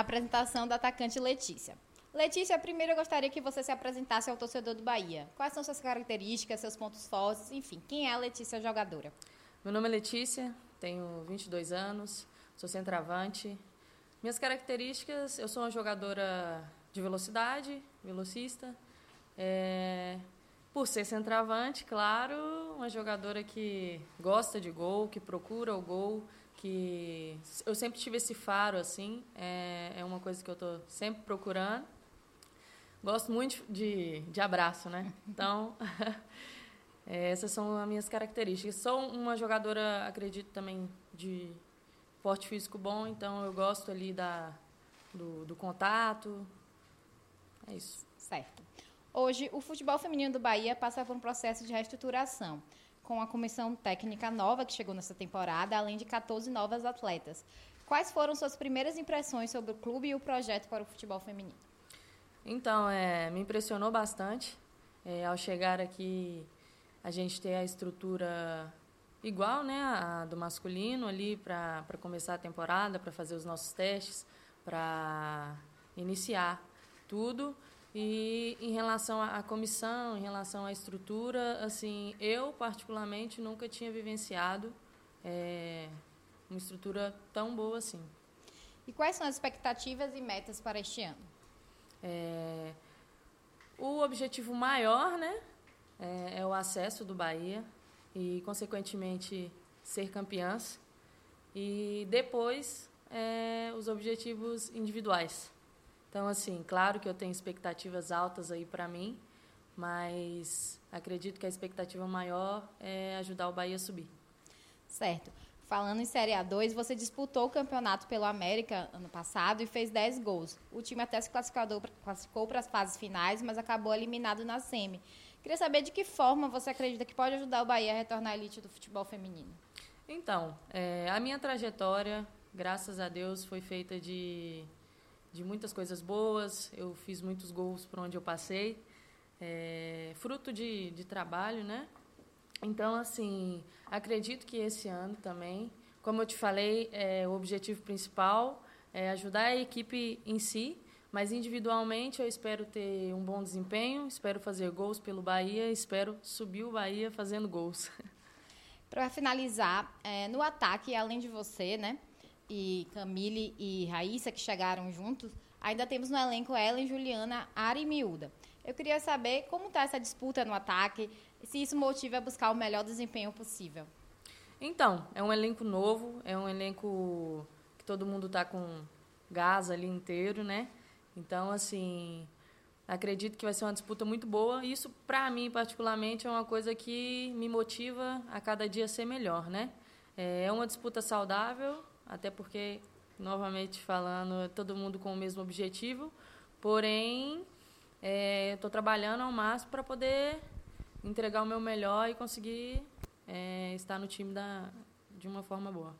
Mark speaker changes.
Speaker 1: apresentação da atacante Letícia. Letícia, primeiro eu gostaria que você se apresentasse ao torcedor do Bahia. Quais são suas características, seus pontos fortes, enfim, quem é a Letícia jogadora?
Speaker 2: Meu nome é Letícia, tenho 22 anos, sou centroavante. Minhas características, eu sou uma jogadora de velocidade, velocista. É, por ser centroavante, claro, uma jogadora que gosta de gol, que procura o gol, que eu sempre tive esse faro assim, é, é uma coisa que eu estou sempre procurando. Gosto muito de, de abraço, né? Então, é, essas são as minhas características. Sou uma jogadora, acredito também, de porte físico bom, então eu gosto ali da, do, do contato. É isso.
Speaker 1: Certo. Hoje, o futebol feminino do Bahia passa por um processo de reestruturação, com a comissão técnica nova que chegou nessa temporada, além de 14 novas atletas. Quais foram suas primeiras impressões sobre o clube e o projeto para o futebol feminino?
Speaker 2: Então, é, me impressionou bastante. É, ao chegar aqui, a gente ter a estrutura igual né, a do masculino ali para começar a temporada, para fazer os nossos testes, para iniciar tudo. E em relação à comissão, em relação à estrutura, assim, eu particularmente nunca tinha vivenciado é, uma estrutura tão boa assim.
Speaker 1: E quais são as expectativas e metas para este ano?
Speaker 2: É, o objetivo maior, né, é, é, o acesso do Bahia e, consequentemente, ser campeãs. E depois, é, os objetivos individuais. Então, assim, claro que eu tenho expectativas altas aí para mim, mas acredito que a expectativa maior é ajudar o Bahia a subir.
Speaker 1: Certo. Falando em Série A2, você disputou o campeonato pelo América ano passado e fez 10 gols. O time até se classificou para as fases finais, mas acabou eliminado na semi. Queria saber de que forma você acredita que pode ajudar o Bahia a retornar à elite do futebol feminino.
Speaker 2: Então, é, a minha trajetória, graças a Deus, foi feita de de muitas coisas boas. Eu fiz muitos gols por onde eu passei, é, fruto de, de trabalho, né? Então, assim, acredito que esse ano também, como eu te falei, é, o objetivo principal é ajudar a equipe em si, mas individualmente eu espero ter um bom desempenho, espero fazer gols pelo Bahia, espero subir o Bahia fazendo gols.
Speaker 1: Para finalizar, é, no ataque, além de você, né? E Camille e Raíssa, que chegaram juntos, ainda temos no elenco Ellen, Juliana, Ari e Miúda. Eu queria saber como está essa disputa no ataque, se isso motiva a buscar o melhor desempenho possível.
Speaker 2: Então, é um elenco novo, é um elenco que todo mundo está com gás ali inteiro, né? Então, assim, acredito que vai ser uma disputa muito boa. Isso, para mim, particularmente, é uma coisa que me motiva a cada dia ser melhor, né? É uma disputa saudável, até porque, novamente falando, todo mundo com o mesmo objetivo, porém, estou é, trabalhando ao máximo para poder entregar o meu melhor e conseguir é, estar no time da, de uma forma boa.